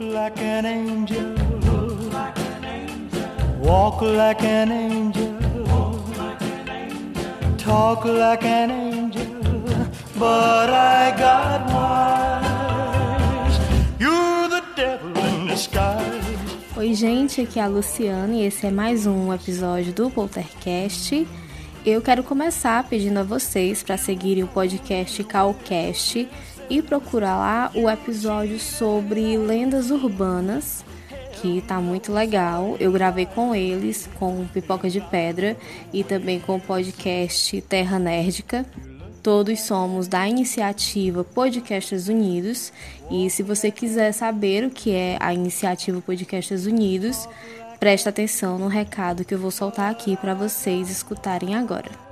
like an angel. Walk like an angel. Talk like an angel. But I got wise. You're the devil in disguise. Oi, gente, aqui é a Luciana e esse é mais um episódio do Poltercast. Eu quero começar pedindo a vocês para seguirem o podcast Calcast e procurar lá o episódio sobre lendas urbanas, que tá muito legal. Eu gravei com eles, com Pipoca de Pedra e também com o podcast Terra Nerdica. Todos somos da iniciativa Podcasters Unidos e se você quiser saber o que é a iniciativa Podcasters Unidos, Presta atenção no recado que eu vou soltar aqui para vocês escutarem agora.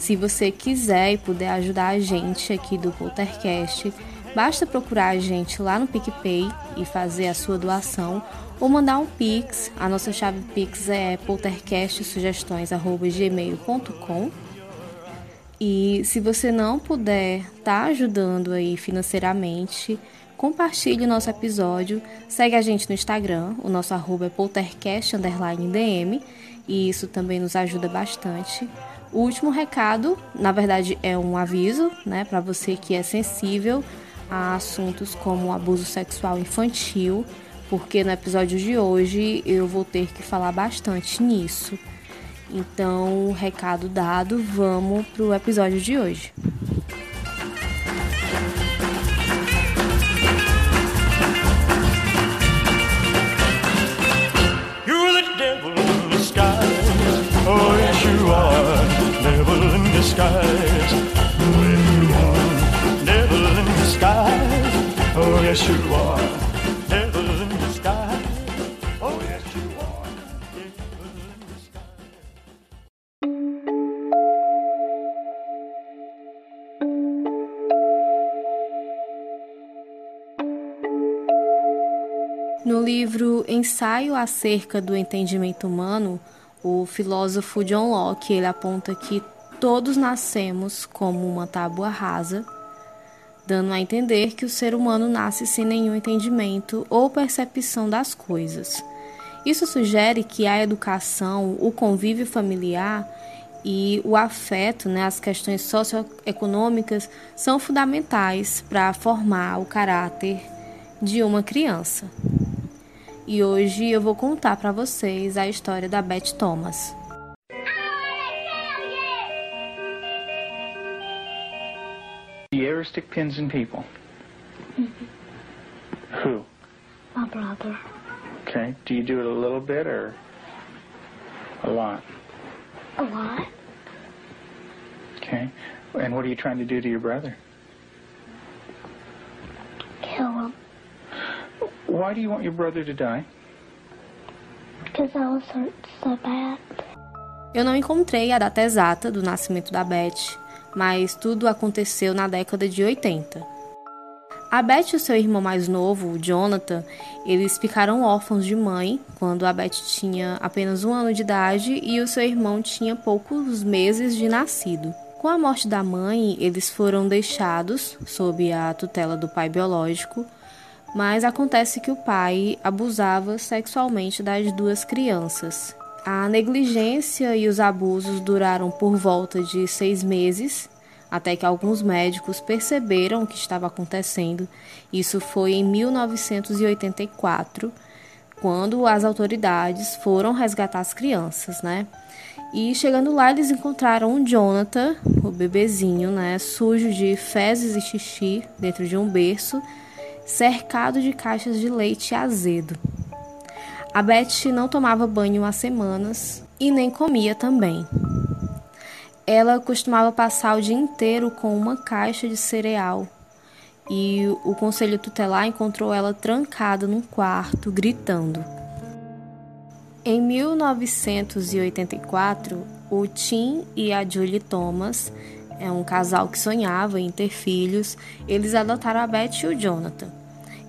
Se você quiser e puder ajudar a gente aqui do Poltercast, basta procurar a gente lá no PicPay e fazer a sua doação ou mandar um Pix. A nossa chave Pix é poltercastsugestões@gmail.com. E se você não puder estar tá ajudando aí financeiramente, compartilhe o nosso episódio, segue a gente no Instagram, o nosso arroba é poltercast_dm e isso também nos ajuda bastante. O último recado, na verdade, é um aviso, né, para você que é sensível a assuntos como abuso sexual infantil, porque no episódio de hoje eu vou ter que falar bastante nisso. Então, recado dado, vamos pro episódio de hoje. Yes, you are. No livro Ensaio acerca do entendimento humano, o filósofo John Locke ele aponta que todos nascemos como uma tábua rasa, dando a entender que o ser humano nasce sem nenhum entendimento ou percepção das coisas. Isso sugere que a educação, o convívio familiar e o afeto, né, as questões socioeconômicas, são fundamentais para formar o caráter de uma criança. E hoje eu vou contar para vocês a história da Beth Thomas. Ever pins in people? Mm-hmm. Who? My brother. Okay. Do you do it a little bit or a lot? A lot. Okay. And what are you trying to do to your brother? Kill him. Why do you want your brother to die? Because I was hurt so bad. Eu não encontrei a data exata do nascimento da Beth, mas tudo aconteceu na década de 80. A Beth e o seu irmão mais novo, Jonathan, eles ficaram órfãos de mãe quando a Beth tinha apenas um ano de idade e o seu irmão tinha poucos meses de nascido. Com a morte da mãe, eles foram deixados sob a tutela do pai biológico, mas acontece que o pai abusava sexualmente das duas crianças a negligência e os abusos duraram por volta de seis meses, até que alguns médicos perceberam o que estava acontecendo. Isso foi em 1984, quando as autoridades foram resgatar as crianças, né? E chegando lá, eles encontraram o Jonathan, o bebezinho, né, sujo de fezes e xixi dentro de um berço, cercado de caixas de leite azedo. A Beth não tomava banho há semanas e nem comia também. Ela costumava passar o dia inteiro com uma caixa de cereal e o conselho tutelar encontrou ela trancada num quarto, gritando. Em 1984, o Tim e a Julie Thomas, é um casal que sonhava em ter filhos, eles adotaram a Beth e o Jonathan.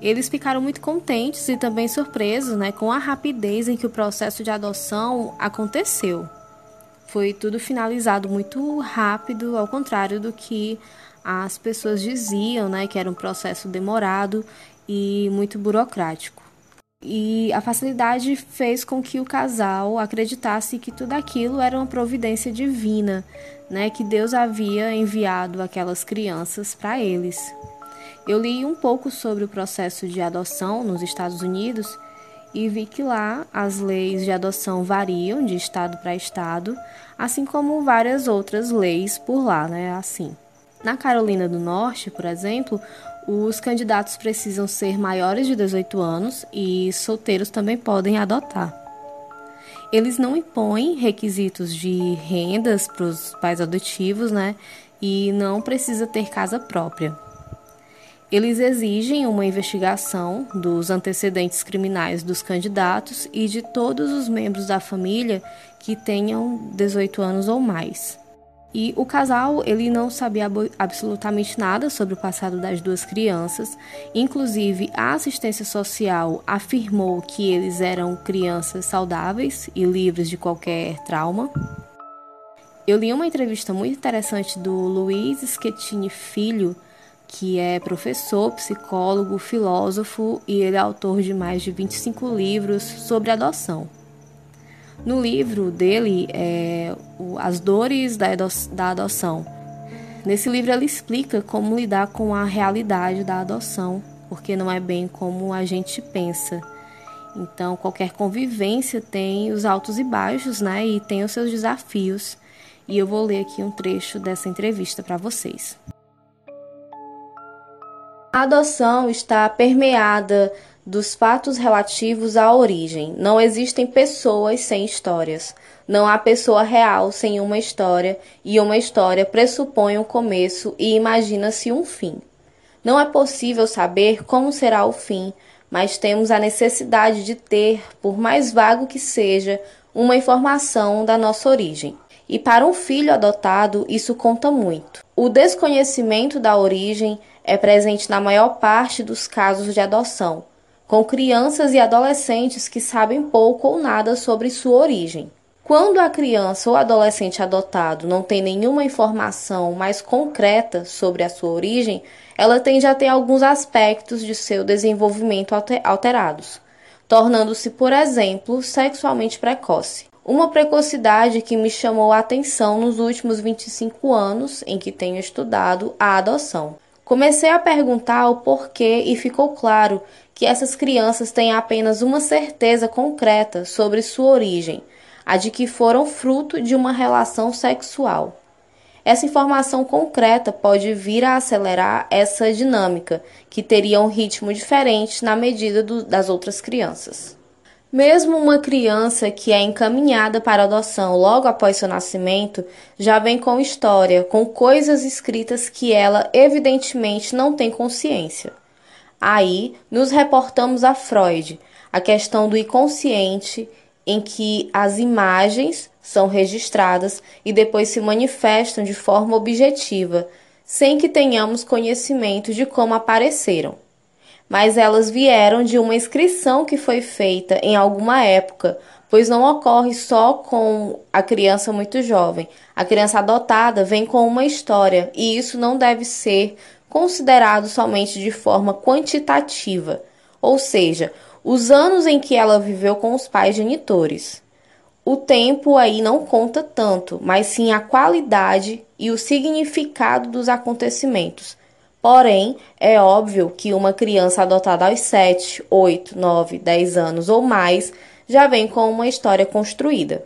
Eles ficaram muito contentes e também surpresos né, com a rapidez em que o processo de adoção aconteceu. Foi tudo finalizado muito rápido, ao contrário do que as pessoas diziam, né, que era um processo demorado e muito burocrático. E a facilidade fez com que o casal acreditasse que tudo aquilo era uma providência divina, né, que Deus havia enviado aquelas crianças para eles. Eu li um pouco sobre o processo de adoção nos Estados Unidos e vi que lá as leis de adoção variam de estado para estado, assim como várias outras leis por lá, né, assim. Na Carolina do Norte, por exemplo, os candidatos precisam ser maiores de 18 anos e solteiros também podem adotar. Eles não impõem requisitos de rendas para os pais adotivos, né? E não precisa ter casa própria. Eles exigem uma investigação dos antecedentes criminais dos candidatos e de todos os membros da família que tenham 18 anos ou mais. E o casal, ele não sabia absolutamente nada sobre o passado das duas crianças. Inclusive, a assistência social afirmou que eles eram crianças saudáveis e livres de qualquer trauma. Eu li uma entrevista muito interessante do Luiz Schettini Filho, que é professor, psicólogo, filósofo e ele é autor de mais de 25 livros sobre adoção. No livro dele, é, As Dores da, da Adoção. Nesse livro, ele explica como lidar com a realidade da adoção, porque não é bem como a gente pensa. Então, qualquer convivência tem os altos e baixos, né? E tem os seus desafios. E eu vou ler aqui um trecho dessa entrevista para vocês. A adoção está permeada dos fatos relativos à origem. Não existem pessoas sem histórias. Não há pessoa real sem uma história, e uma história pressupõe um começo e imagina-se um fim. Não é possível saber como será o fim, mas temos a necessidade de ter, por mais vago que seja, uma informação da nossa origem. E para um filho adotado, isso conta muito. O desconhecimento da origem é presente na maior parte dos casos de adoção, com crianças e adolescentes que sabem pouco ou nada sobre sua origem. Quando a criança ou adolescente adotado não tem nenhuma informação mais concreta sobre a sua origem, ela tende a ter alguns aspectos de seu desenvolvimento alterados, tornando-se, por exemplo, sexualmente precoce. Uma precocidade que me chamou a atenção nos últimos 25 anos em que tenho estudado a adoção. Comecei a perguntar o porquê e ficou claro que essas crianças têm apenas uma certeza concreta sobre sua origem, a de que foram fruto de uma relação sexual. Essa informação concreta pode vir a acelerar essa dinâmica, que teria um ritmo diferente na medida do, das outras crianças. Mesmo uma criança que é encaminhada para adoção logo após seu nascimento já vem com história, com coisas escritas que ela evidentemente não tem consciência. Aí nos reportamos a Freud, a questão do inconsciente, em que as imagens são registradas e depois se manifestam de forma objetiva, sem que tenhamos conhecimento de como apareceram mas elas vieram de uma inscrição que foi feita em alguma época, pois não ocorre só com a criança muito jovem. A criança adotada vem com uma história e isso não deve ser considerado somente de forma quantitativa, ou seja, os anos em que ela viveu com os pais genitores. O tempo aí não conta tanto, mas sim a qualidade e o significado dos acontecimentos, Porém, é óbvio que uma criança adotada aos 7, 8, 9, 10 anos ou mais já vem com uma história construída.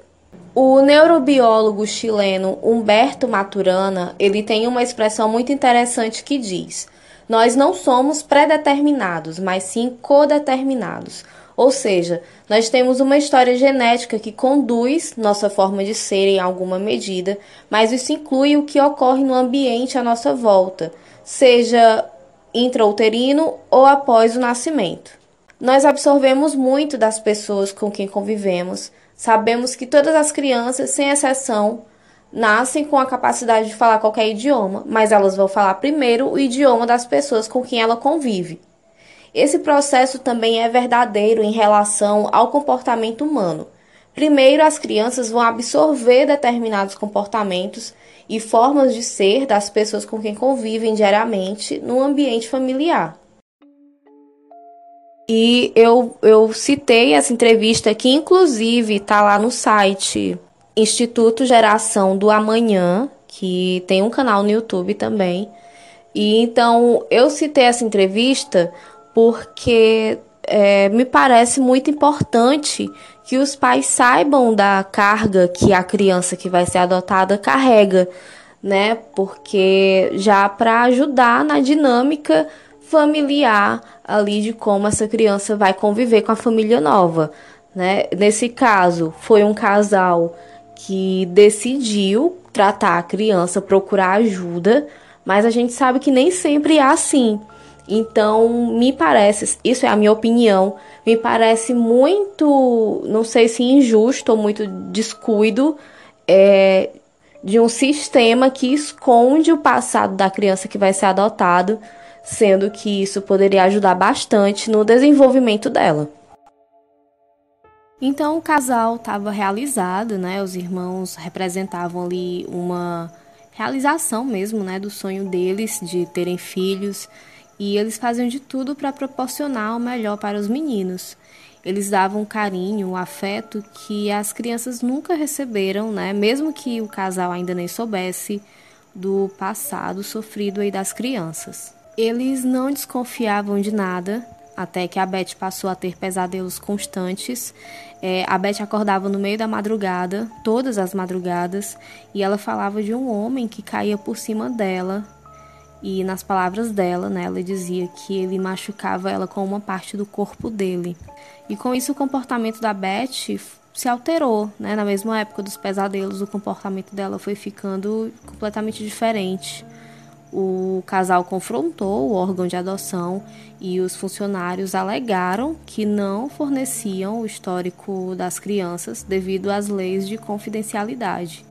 O neurobiólogo chileno Humberto Maturana, ele tem uma expressão muito interessante que diz: "Nós não somos predeterminados, mas sim codeterminados". Ou seja, nós temos uma história genética que conduz nossa forma de ser em alguma medida, mas isso inclui o que ocorre no ambiente à nossa volta seja intrauterino ou após o nascimento. Nós absorvemos muito das pessoas com quem convivemos. Sabemos que todas as crianças, sem exceção, nascem com a capacidade de falar qualquer idioma, mas elas vão falar primeiro o idioma das pessoas com quem ela convive. Esse processo também é verdadeiro em relação ao comportamento humano. Primeiro, as crianças vão absorver determinados comportamentos e formas de ser das pessoas com quem convivem diariamente no ambiente familiar. E eu, eu citei essa entrevista que, inclusive, está lá no site Instituto Geração do Amanhã, que tem um canal no YouTube também. E então eu citei essa entrevista porque é, me parece muito importante que os pais saibam da carga que a criança que vai ser adotada carrega, né? Porque já para ajudar na dinâmica familiar ali de como essa criança vai conviver com a família nova, né? Nesse caso, foi um casal que decidiu tratar a criança, procurar ajuda, mas a gente sabe que nem sempre é assim. Então, me parece, isso é a minha opinião, me parece muito, não sei se injusto ou muito descuido é, de um sistema que esconde o passado da criança que vai ser adotado, sendo que isso poderia ajudar bastante no desenvolvimento dela. Então o casal estava realizado, né? Os irmãos representavam ali uma realização mesmo, né, do sonho deles de terem filhos e eles faziam de tudo para proporcionar o melhor para os meninos. Eles davam um carinho, um afeto que as crianças nunca receberam, né? Mesmo que o casal ainda nem soubesse do passado sofrido aí das crianças. Eles não desconfiavam de nada, até que a Beth passou a ter pesadelos constantes. É, a Beth acordava no meio da madrugada, todas as madrugadas, e ela falava de um homem que caía por cima dela, e nas palavras dela, né, ela dizia que ele machucava ela com uma parte do corpo dele. E com isso o comportamento da Beth se alterou, né? Na mesma época dos pesadelos, o comportamento dela foi ficando completamente diferente. O casal confrontou o órgão de adoção e os funcionários alegaram que não forneciam o histórico das crianças devido às leis de confidencialidade.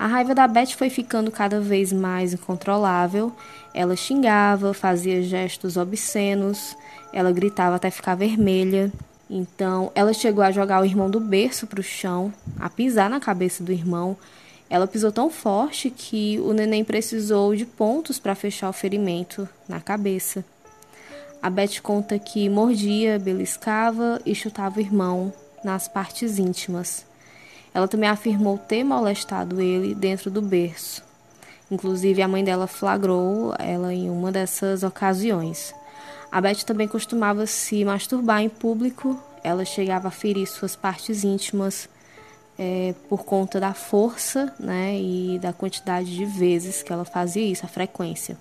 A raiva da Beth foi ficando cada vez mais incontrolável. Ela xingava, fazia gestos obscenos, ela gritava até ficar vermelha. Então, ela chegou a jogar o irmão do berço para o chão, a pisar na cabeça do irmão. Ela pisou tão forte que o neném precisou de pontos para fechar o ferimento na cabeça. A Beth conta que mordia, beliscava e chutava o irmão nas partes íntimas. Ela também afirmou ter molestado ele dentro do berço. Inclusive, a mãe dela flagrou ela em uma dessas ocasiões. A Beth também costumava se masturbar em público. Ela chegava a ferir suas partes íntimas é, por conta da força né, e da quantidade de vezes que ela fazia isso, a frequência.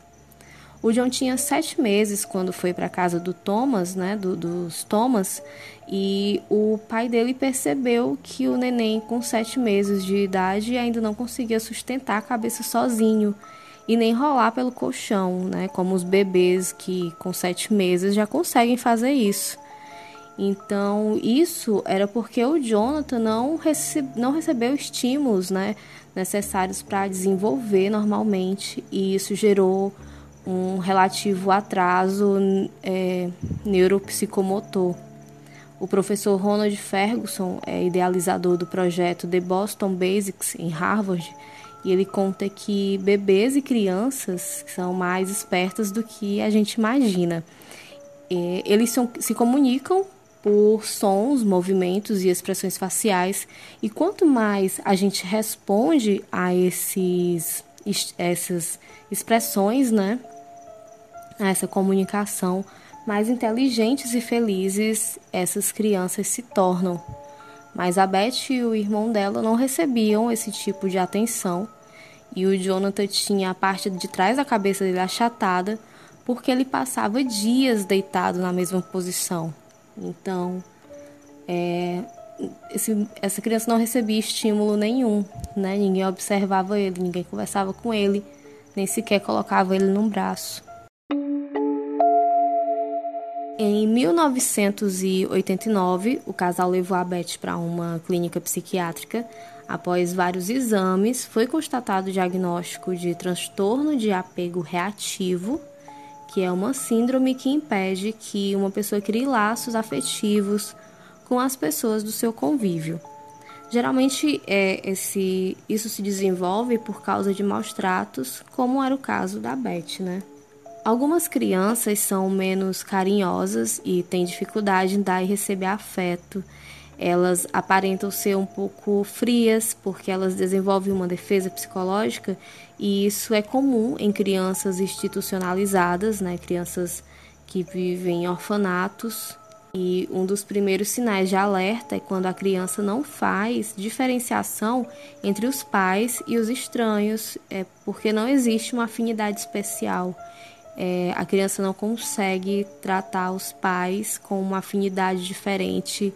O John tinha sete meses quando foi para a casa do Thomas, né, do, dos Thomas, e o pai dele percebeu que o neném com sete meses de idade ainda não conseguia sustentar a cabeça sozinho e nem rolar pelo colchão, né, como os bebês que com sete meses já conseguem fazer isso. Então, isso era porque o Jonathan não, não recebeu estímulos né, necessários para desenvolver normalmente, e isso gerou um relativo atraso é, neuropsicomotor. O professor Ronald Ferguson é idealizador do projeto The Boston Basics em Harvard e ele conta que bebês e crianças são mais espertas do que a gente imagina. É, eles são, se comunicam por sons, movimentos e expressões faciais e quanto mais a gente responde a esses essas expressões, né? Essa comunicação, mais inteligentes e felizes essas crianças se tornam. Mas a Beth e o irmão dela não recebiam esse tipo de atenção e o Jonathan tinha a parte de trás da cabeça dele achatada porque ele passava dias deitado na mesma posição. Então, é, esse, essa criança não recebia estímulo nenhum, né? Ninguém observava ele, ninguém conversava com ele, nem sequer colocava ele num braço. Em 1989, o casal levou a Beth para uma clínica psiquiátrica. Após vários exames, foi constatado o diagnóstico de transtorno de apego reativo, que é uma síndrome que impede que uma pessoa crie laços afetivos com as pessoas do seu convívio. Geralmente, é, esse, isso se desenvolve por causa de maus tratos, como era o caso da Beth, né? Algumas crianças são menos carinhosas e têm dificuldade em dar e receber afeto. Elas aparentam ser um pouco frias porque elas desenvolvem uma defesa psicológica e isso é comum em crianças institucionalizadas, né? crianças que vivem em orfanatos. E um dos primeiros sinais de alerta é quando a criança não faz diferenciação entre os pais e os estranhos, é porque não existe uma afinidade especial é, a criança não consegue tratar os pais com uma afinidade diferente,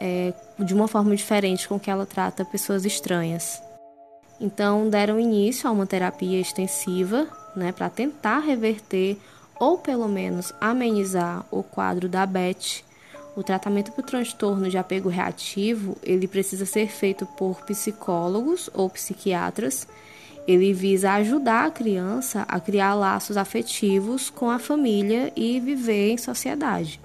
é, de uma forma diferente com que ela trata pessoas estranhas. Então, deram início a uma terapia extensiva né, para tentar reverter ou pelo menos amenizar o quadro da Beth. O tratamento para o transtorno de apego reativo ele precisa ser feito por psicólogos ou psiquiatras ele visa ajudar a criança a criar laços afetivos com a família e viver em sociedade.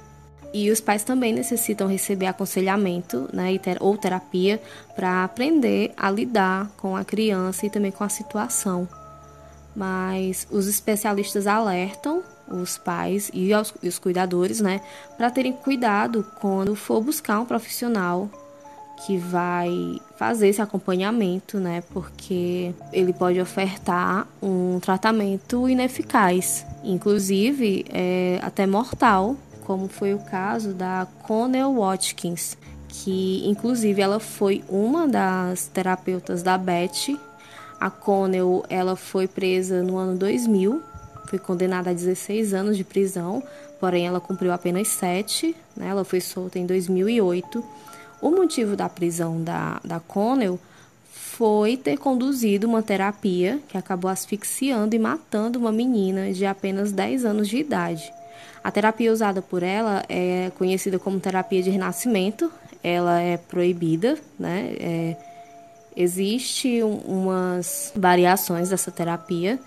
E os pais também necessitam receber aconselhamento né, ou terapia para aprender a lidar com a criança e também com a situação. Mas os especialistas alertam os pais e os, cuidadores né, para terem cuidado quando for buscar um profissional que vai fazer esse acompanhamento, né? Porque ele pode ofertar um tratamento ineficaz, inclusive é, até mortal, como foi o caso da Connell Watkins, que inclusive ela foi uma das terapeutas da Beth. A Connell ela foi presa no ano 2000, foi condenada a 16 anos de prisão, porém ela cumpriu apenas 7, né? Ela foi solta em 2008 o motivo da prisão da, da Connell foi ter conduzido uma terapia que acabou asfixiando e matando uma menina de apenas 10 anos de idade. A terapia usada por ela é conhecida como terapia de renascimento, ela é proibida, né? É, existe um, umas variações dessa terapia,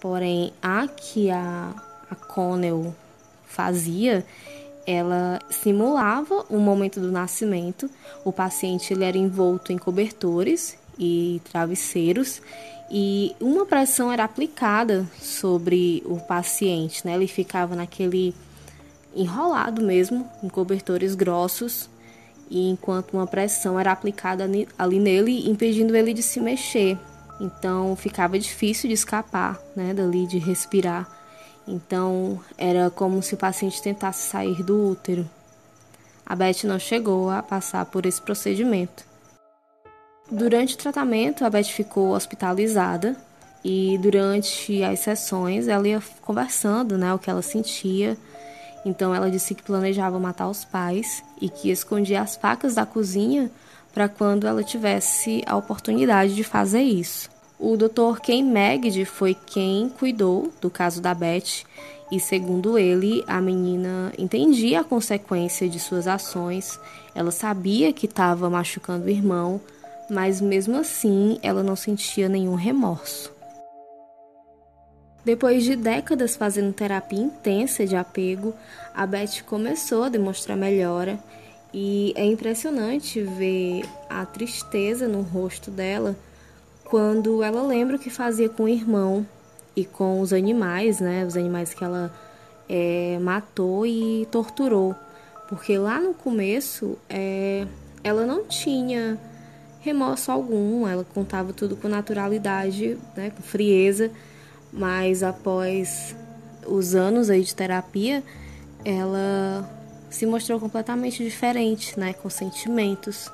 porém a que a, a Connell fazia ela simulava o momento do nascimento. O paciente ele era envolto em cobertores e travesseiros e uma pressão era aplicada sobre o paciente, né? Ele ficava naquele enrolado mesmo, em cobertores grossos, e enquanto uma pressão era aplicada ali nele, impedindo ele de se mexer. Então ficava difícil de escapar, né, dali de respirar. Então, era como se o paciente tentasse sair do útero. A Beth não chegou a passar por esse procedimento. Durante o tratamento, a Beth ficou hospitalizada e durante as sessões ela ia conversando, né, o que ela sentia. Então ela disse que planejava matar os pais e que escondia as facas da cozinha para quando ela tivesse a oportunidade de fazer isso. O Dr. Ken Magd foi quem cuidou do caso da Beth e, segundo ele, a menina entendia a consequência de suas ações, ela sabia que estava machucando o irmão, mas mesmo assim ela não sentia nenhum remorso. Depois de décadas fazendo terapia intensa de apego, a Beth começou a demonstrar melhora e é impressionante ver a tristeza no rosto dela quando ela lembra o que fazia com o irmão e com os animais, né? Os animais que ela é, matou e torturou. Porque lá no começo é, ela não tinha remorso algum, ela contava tudo com naturalidade, né, com frieza, mas após os anos aí de terapia, ela se mostrou completamente diferente, né, com sentimentos.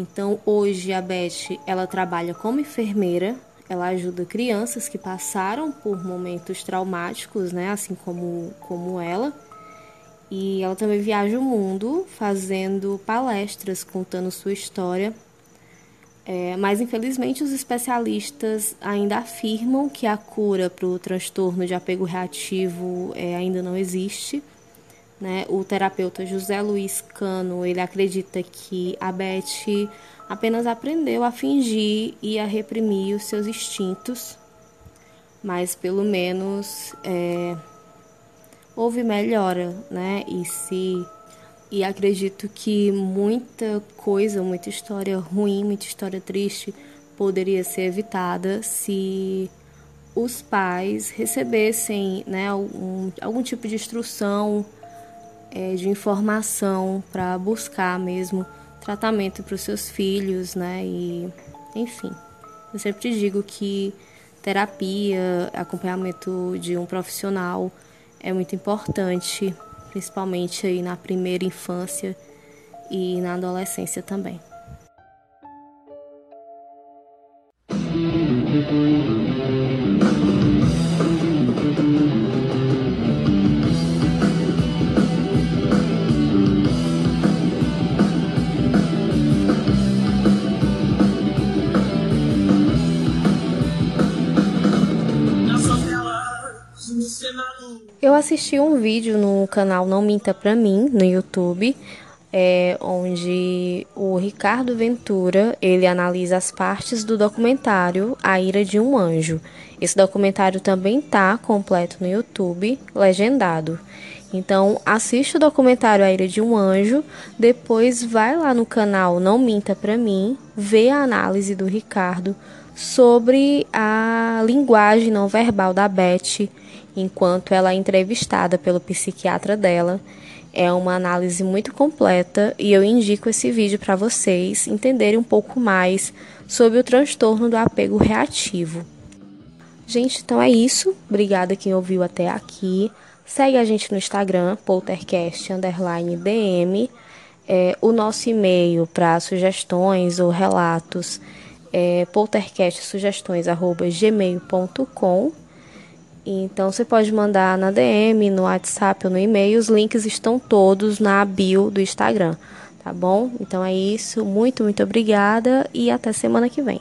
Então, hoje a Beth, ela trabalha como enfermeira, ela ajuda crianças que passaram por momentos traumáticos, né, assim como como ela. E ela também viaja o mundo fazendo palestras contando sua história. É, mas infelizmente os especialistas ainda afirmam que a cura para o transtorno de apego reativo é, ainda não existe. Né? O terapeuta José Luiz Cano ele acredita que a Beth apenas aprendeu a fingir e a reprimir os seus instintos, mas pelo menos é, houve melhora, né? E se e acredito que muita coisa, muita história ruim, muita história triste poderia ser evitada se os pais recebessem né, algum, algum tipo de instrução, é, de informação para buscar mesmo tratamento para os seus filhos, né? E enfim, eu sempre digo que terapia, acompanhamento de um profissional é muito importante principalmente aí na primeira infância e na adolescência também. Eu assisti um vídeo no canal Não Minta Pra Mim, no YouTube, é, onde o Ricardo Ventura ele analisa as partes do documentário A Ira de um Anjo. Esse documentário também tá completo no YouTube, legendado. Então assiste o documentário A Ira de um Anjo, depois vai lá no canal Não Minta Pra Mim, vê a análise do Ricardo sobre a linguagem não verbal da Beth enquanto ela é entrevistada pelo psiquiatra dela. É uma análise muito completa e eu indico esse vídeo para vocês entenderem um pouco mais sobre o transtorno do apego reativo. Gente, então é isso. Obrigada quem ouviu até aqui. Segue a gente no Instagram, poltercast_dm. É, o nosso e-mail para sugestões ou relatos é poltercastsugestões.gmail.com então você pode mandar na DM, no WhatsApp ou no e-mail. Os links estão todos na bio do Instagram, tá bom? Então é isso. Muito, muito obrigada e até semana que vem.